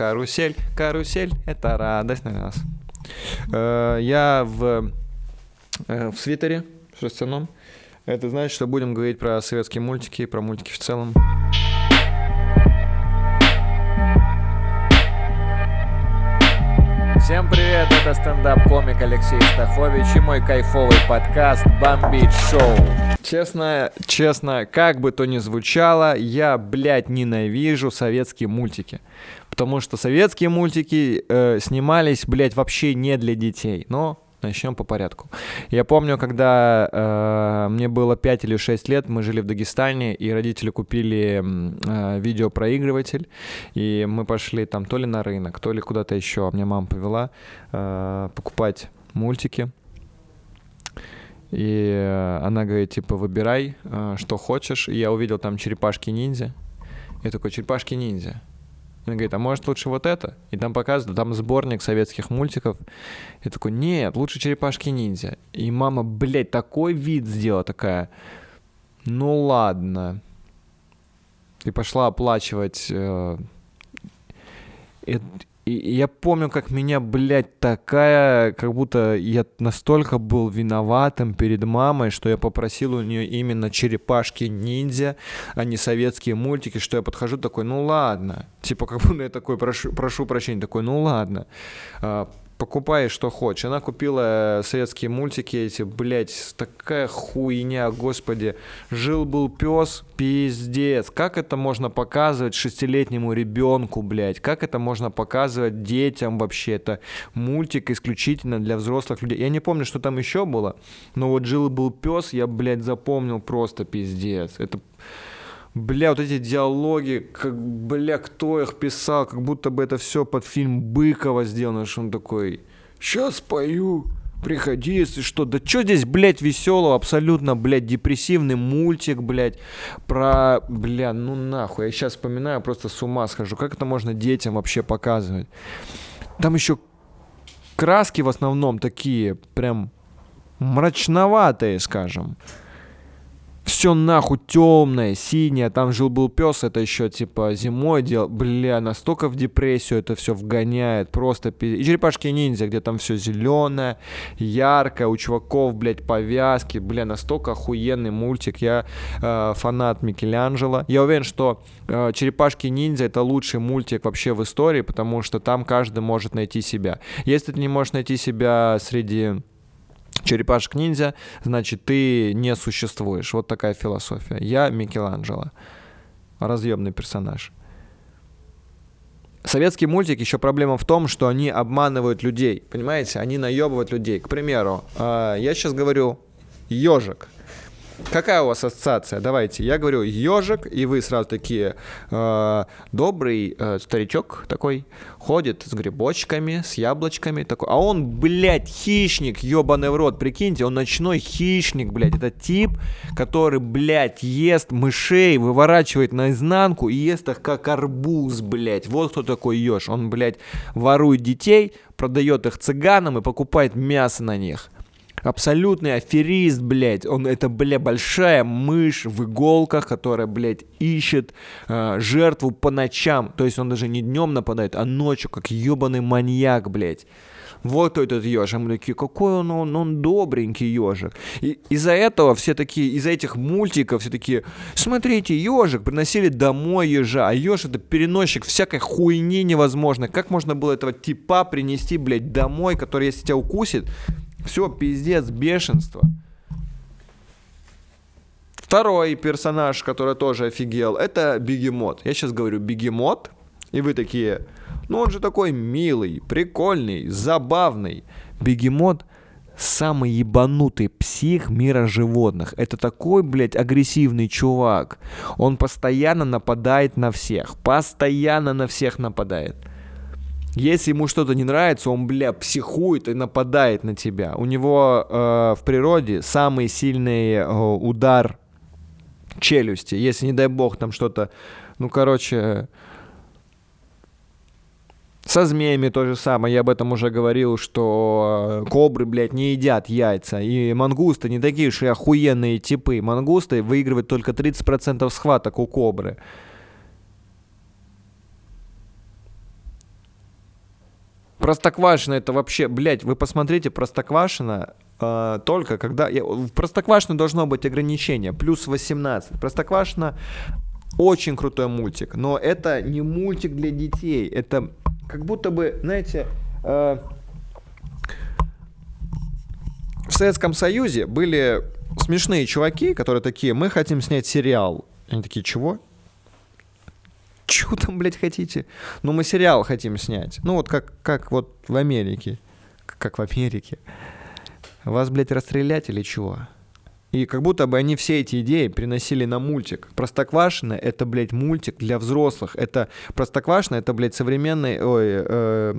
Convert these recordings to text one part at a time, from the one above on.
Карусель, карусель, это радость на нас. Э, я в, э, в свитере шерстяном. Это значит, что будем говорить про советские мультики, про мультики в целом. Всем привет, это стендап-комик Алексей Стахович и мой кайфовый подкаст «Бомбить шоу». Честно, честно, как бы то ни звучало, я, блядь, ненавижу советские мультики. Потому что советские мультики э, снимались, блядь, вообще не для детей. Но Начнем по порядку. Я помню, когда э, мне было 5 или 6 лет, мы жили в Дагестане, и родители купили э, видеопроигрыватель, и мы пошли там то ли на рынок, то ли куда-то еще. Мне мама повела э, покупать мультики. И э, она говорит, типа, выбирай, э, что хочешь. И я увидел там черепашки-ниндзя. Я такой, черепашки-ниндзя. Он говорит, а может лучше вот это? И там показывают, там сборник советских мультиков. Я такой, нет, лучше черепашки-ниндзя. И мама, блядь, такой вид сделала такая. Ну ладно. И пошла оплачивать э, и я помню, как меня, блядь, такая, как будто я настолько был виноватым перед мамой, что я попросил у нее именно черепашки-ниндзя, а не советские мультики, что я подхожу такой, ну ладно. Типа, как будто я такой, прошу, прошу прощения, такой, ну ладно. А, покупай, что хочешь. Она купила советские мультики эти, блядь, такая хуйня, господи. Жил-был пес, пиздец. Как это можно показывать шестилетнему ребенку, блядь? Как это можно показывать детям вообще? Это мультик исключительно для взрослых людей. Я не помню, что там еще было, но вот жил-был пес, я, блядь, запомнил просто пиздец. Это Бля, вот эти диалоги, как, бля, кто их писал, как будто бы это все под фильм Быкова сделано, что он такой, сейчас пою, приходи, если что. Да что здесь, блядь, веселого, абсолютно, блядь, депрессивный мультик, блядь, про, бля, ну нахуй, я сейчас вспоминаю, просто с ума схожу, как это можно детям вообще показывать. Там еще краски в основном такие, прям мрачноватые, скажем все нахуй темное, синее, там жил-был пес, это еще типа зимой делал, бля, настолько в депрессию это все вгоняет, просто И черепашки ниндзя, где там все зеленое, яркое, у чуваков, блядь, повязки, бля, настолько охуенный мультик, я э, фанат Микеланджело, я уверен, что э, черепашки ниндзя это лучший мультик вообще в истории, потому что там каждый может найти себя. Если ты не можешь найти себя среди черепашек-ниндзя, значит, ты не существуешь. Вот такая философия. Я Микеланджело. Разъемный персонаж. Советский мультик еще проблема в том, что они обманывают людей. Понимаете? Они наебывают людей. К примеру, а, я сейчас говорю ежик. Какая у вас ассоциация? Давайте, я говорю ежик, и вы сразу такие э, добрый э, старичок такой ходит с грибочками, с яблочками такой, а он, блядь, хищник, ебаный в рот, прикиньте, он ночной хищник, блядь, это тип, который, блядь, ест мышей, выворачивает наизнанку и ест их как арбуз, блядь, вот кто такой еж, он, блядь, ворует детей, продает их цыганам и покупает мясо на них абсолютный аферист, блядь. Он это, бля, большая мышь в иголках, которая, блядь, ищет э, жертву по ночам. То есть он даже не днем нападает, а ночью, как ебаный маньяк, блядь. Вот этот ежик. Мы такие, какой он, он, он добренький ежик. И из-за этого все такие, из-за этих мультиков все такие, смотрите, ежик, приносили домой ежа, а еж это переносчик всякой хуйни невозможно. Как можно было этого типа принести, блядь, домой, который, если тебя укусит, все, пиздец, бешенство. Второй персонаж, который тоже офигел, это Бегемот. Я сейчас говорю Бегемот, и вы такие, ну он же такой милый, прикольный, забавный. Бегемот самый ебанутый псих мира животных. Это такой, блядь, агрессивный чувак. Он постоянно нападает на всех. Постоянно на всех нападает. Если ему что-то не нравится, он, бля, психует и нападает на тебя. У него э, в природе самый сильный э, удар челюсти. Если, не дай бог, там что-то... Ну, короче... Со змеями то же самое, я об этом уже говорил, что э, кобры, блядь, не едят яйца. И мангусты не такие уж и охуенные типы. Мангусты выигрывают только 30% схваток у кобры. Простоквашино это вообще, блядь, вы посмотрите Простоквашино э, только когда... Я, в Простоквашино должно быть ограничение, плюс 18. Простоквашино очень крутой мультик, но это не мультик для детей, это как будто бы, знаете, э, в Советском Союзе были смешные чуваки, которые такие, мы хотим снять сериал. Они такие, чего? Чего там, блядь, хотите? Ну, мы сериал хотим снять. Ну, вот как, как вот в Америке. Как в Америке. Вас, блядь, расстрелять или чего? И как будто бы они все эти идеи приносили на мультик. Простоквашино — это, блядь, мультик для взрослых. Это Простоквашино — это, блядь, современный, ой, э,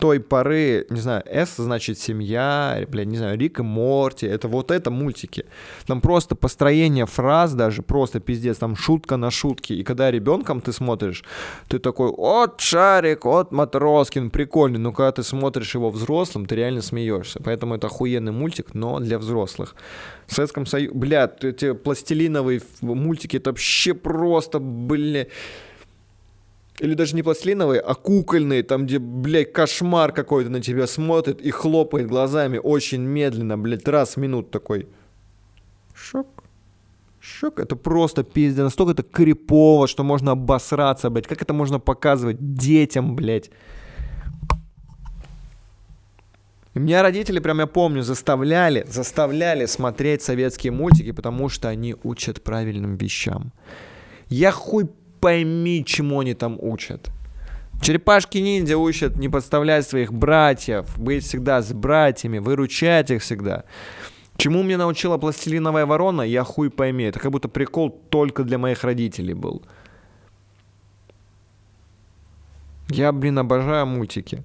той поры, не знаю, С значит семья, блядь, не знаю, Рик и Морти. Это вот это мультики. Там просто построение фраз даже, просто пиздец, там шутка на шутке. И когда ребенком ты смотришь, ты такой, от Шарик, от Матроскин, прикольный. Но когда ты смотришь его взрослым, ты реально смеешься. Поэтому это охуенный мультик, но для взрослых. В Советском Союзе, блядь, эти пластилиновые мультики, это вообще просто, бля... Или даже не пластилиновые, а кукольные, там, где, блядь, кошмар какой-то на тебя смотрит и хлопает глазами очень медленно, блядь, раз в минут такой. Шок. Шок, это просто пиздец, настолько это крипово, что можно обосраться, блядь. Как это можно показывать детям, блядь? И меня родители, прям я помню, заставляли, заставляли смотреть советские мультики, потому что они учат правильным вещам. Я хуй пойми, чему они там учат. Черепашки-ниндзя учат не подставлять своих братьев, быть всегда с братьями, выручать их всегда. Чему меня научила пластилиновая ворона, я хуй пойми. Это как будто прикол только для моих родителей был. Я, блин, обожаю мультики.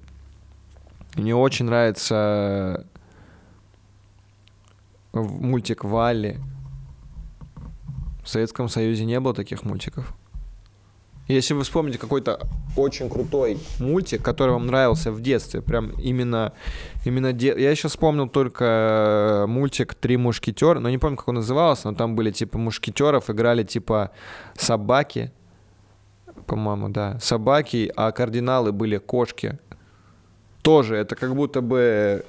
Мне очень нравится э, мультик Валли. В Советском Союзе не было таких мультиков. Если вы вспомните какой-то очень крутой мультик, который вам нравился в детстве, прям именно, именно де... я сейчас вспомнил только э, мультик «Три мушкетера», но не помню, как он назывался, но там были типа мушкетеров, играли типа собаки, по-моему, да, собаки, а кардиналы были кошки тоже это как будто бы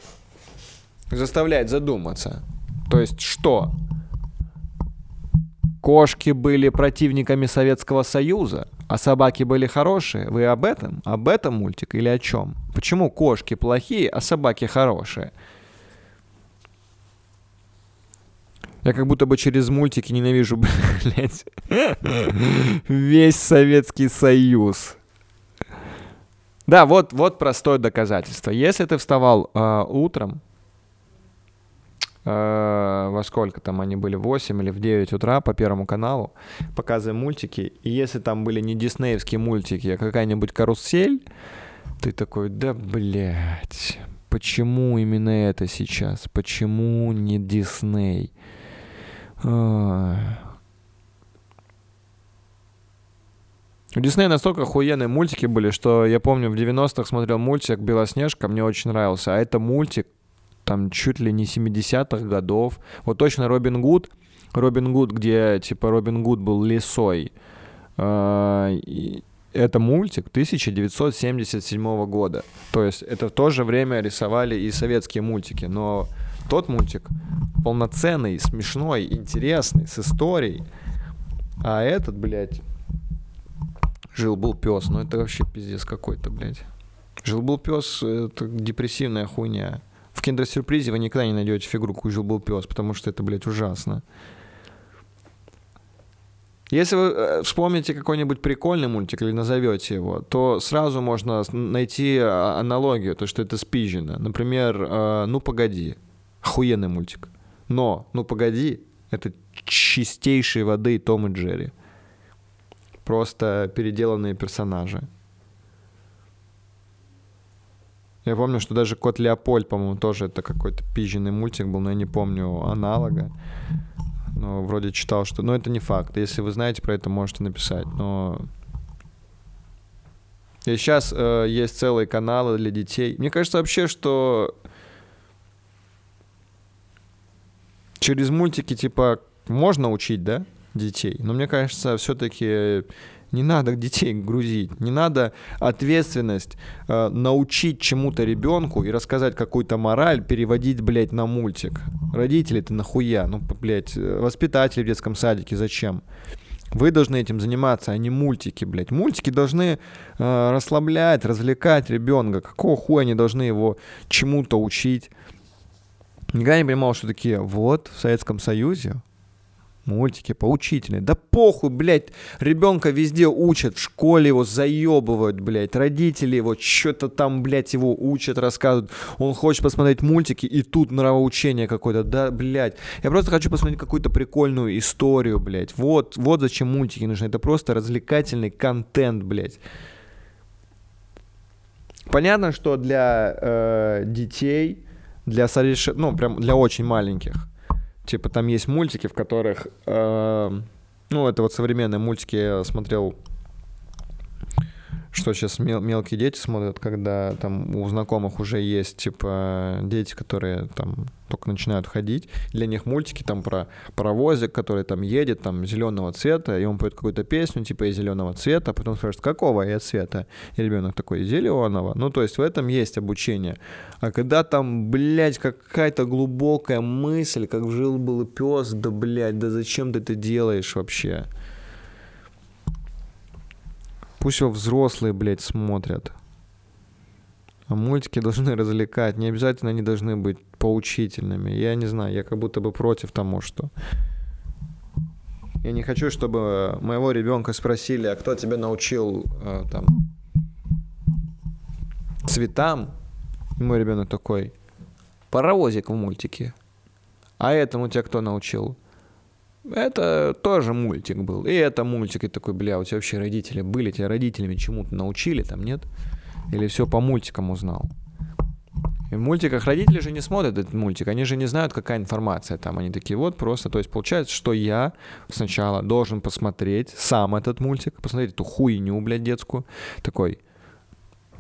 заставляет задуматься. То есть что? Кошки были противниками Советского Союза, а собаки были хорошие. Вы об этом? Об этом мультик или о чем? Почему кошки плохие, а собаки хорошие? Я как будто бы через мультики ненавижу, блядь, весь Советский Союз. Да, вот, вот простое доказательство. Если ты вставал э, утром, э, во сколько там они были, в 8 или в 9 утра по Первому каналу, показывая мультики, и если там были не диснеевские мультики, а какая-нибудь карусель, ты такой, да, блядь, почему именно это сейчас? Почему не Дисней? У Диснея настолько охуенные мультики были, что я помню, в 90-х смотрел мультик «Белоснежка», мне очень нравился. А это мультик там чуть ли не 70-х годов. Вот точно Робин Гуд, Робин Гуд, где типа Робин Гуд был лисой. А, это мультик 1977 года. То есть это в то же время рисовали и советские мультики. Но тот мультик полноценный, смешной, интересный, с историей. А этот, блядь, Жил-был пес, ну это вообще пиздец какой-то, блядь. Жил-был пес это депрессивная хуйня. В киндер-сюрпризе вы никогда не найдете фигурку «Жил-был пес», потому что это, блядь, ужасно. Если вы э, вспомните какой-нибудь прикольный мультик или назовете его, то сразу можно найти а, аналогию, то, что это спизжено. Например, э, «Ну, погоди». Охуенный мультик. Но «Ну, погоди» — это чистейшей воды Том и Джерри просто переделанные персонажи. Я помню, что даже Кот Леопольд, по-моему, тоже это какой-то пизженный мультик был, но я не помню аналога. Но вроде читал, что... Но это не факт. Если вы знаете про это, можете написать. Но... И сейчас э, есть целые каналы для детей. Мне кажется вообще, что через мультики, типа, можно учить, да? Детей. Но мне кажется, все-таки Не надо детей грузить. Не надо ответственность э, научить чему-то ребенку и рассказать какую-то мораль, переводить, блядь, на мультик. Родители-то нахуя? Ну, блядь, воспитатели в детском садике зачем? Вы должны этим заниматься, а не мультики, блядь. Мультики должны э, расслаблять, развлекать ребенка. Какого хуя они должны его чему-то учить? Никогда не понимал, что такие, вот, в Советском Союзе мультики поучительные. Да похуй, блядь, ребенка везде учат, в школе его заебывают, блядь, родители его что-то там, блядь, его учат, рассказывают. Он хочет посмотреть мультики, и тут нравоучение какое-то, да, блядь. Я просто хочу посмотреть какую-то прикольную историю, блядь. Вот, вот зачем мультики нужны. Это просто развлекательный контент, блядь. Понятно, что для э, детей, для ну, прям для очень маленьких, Типа там есть мультики, в которых... Э, ну, это вот современные мультики я смотрел что сейчас мел- мелкие дети смотрят, когда там у знакомых уже есть, типа, дети, которые там только начинают ходить. Для них мультики там про паровозик, который там едет, там зеленого цвета, и он поет какую-то песню, типа, из зеленого цвета, а потом спрашивает, какого я цвета? И ребенок такой, зеленого. Ну, то есть в этом есть обучение. А когда там, блядь, какая-то глубокая мысль, как жил-был пес, да, блядь, да зачем ты это делаешь вообще? Пусть его взрослые, блядь, смотрят. А мультики должны развлекать. Не обязательно они должны быть поучительными. Я не знаю, я как будто бы против тому, что... Я не хочу, чтобы моего ребенка спросили, а кто тебя научил э, там цветам? И мой ребенок такой, паровозик в мультике. А этому тебя кто научил? Это тоже мультик был. И это мультик. И такой, бля, у тебя вообще родители были? Тебя родителями чему-то научили там, нет? Или все по мультикам узнал? И в мультиках родители же не смотрят этот мультик, они же не знают, какая информация там. Они такие, вот просто, то есть получается, что я сначала должен посмотреть сам этот мультик, посмотреть эту хуйню, блядь, детскую. Такой,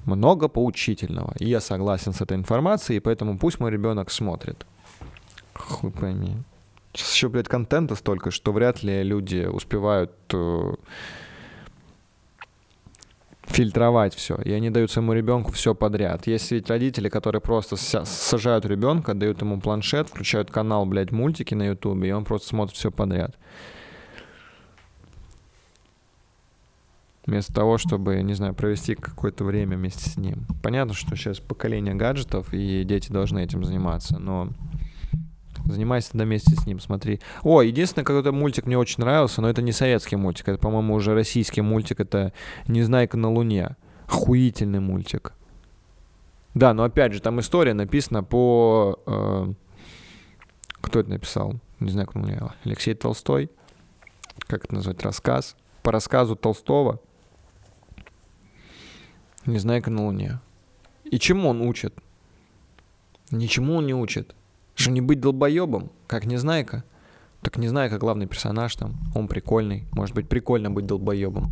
много поучительного. И я согласен с этой информацией, и поэтому пусть мой ребенок смотрит. Хуй пойми. Сейчас еще, блядь, контента столько, что вряд ли люди успевают э, фильтровать все. И они дают своему ребенку все подряд. Есть ведь родители, которые просто сажают ребенка, дают ему планшет, включают канал, блядь, мультики на ютубе, и он просто смотрит все подряд. Вместо того, чтобы, не знаю, провести какое-то время вместе с ним. Понятно, что сейчас поколение гаджетов, и дети должны этим заниматься, но Занимайся тогда вместе с ним, смотри. О, единственный какой-то мультик мне очень нравился, но это не советский мультик, это, по-моему, уже российский мультик, это «Незнайка на Луне». Охуительный мультик. Да, но опять же, там история написана по... Э, кто это написал? Не знаю, как он Алексей Толстой. Как это назвать? Рассказ. По рассказу Толстого. Незнайка на Луне. И чему он учит? Ничему он не учит. Что не быть долбоебом, как Незнайка. Так Незнайка главный персонаж там, он прикольный. Может быть, прикольно быть долбоебом.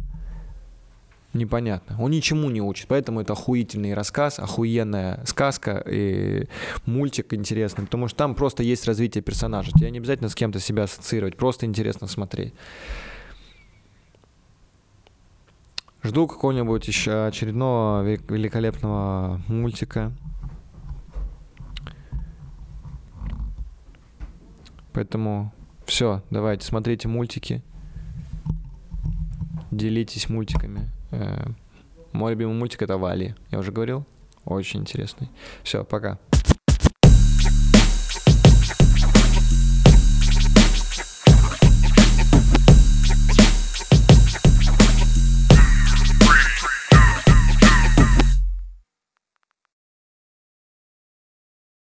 Непонятно. Он ничему не учит, поэтому это охуительный рассказ, охуенная сказка и мультик интересный, потому что там просто есть развитие персонажа. Тебе не обязательно с кем-то себя ассоциировать, просто интересно смотреть. Жду какого-нибудь еще очередного великолепного мультика. Поэтому все, давайте, смотрите мультики, делитесь мультиками. Э, мой любимый мультик это Вали. Я уже говорил? Очень интересный. Все, пока.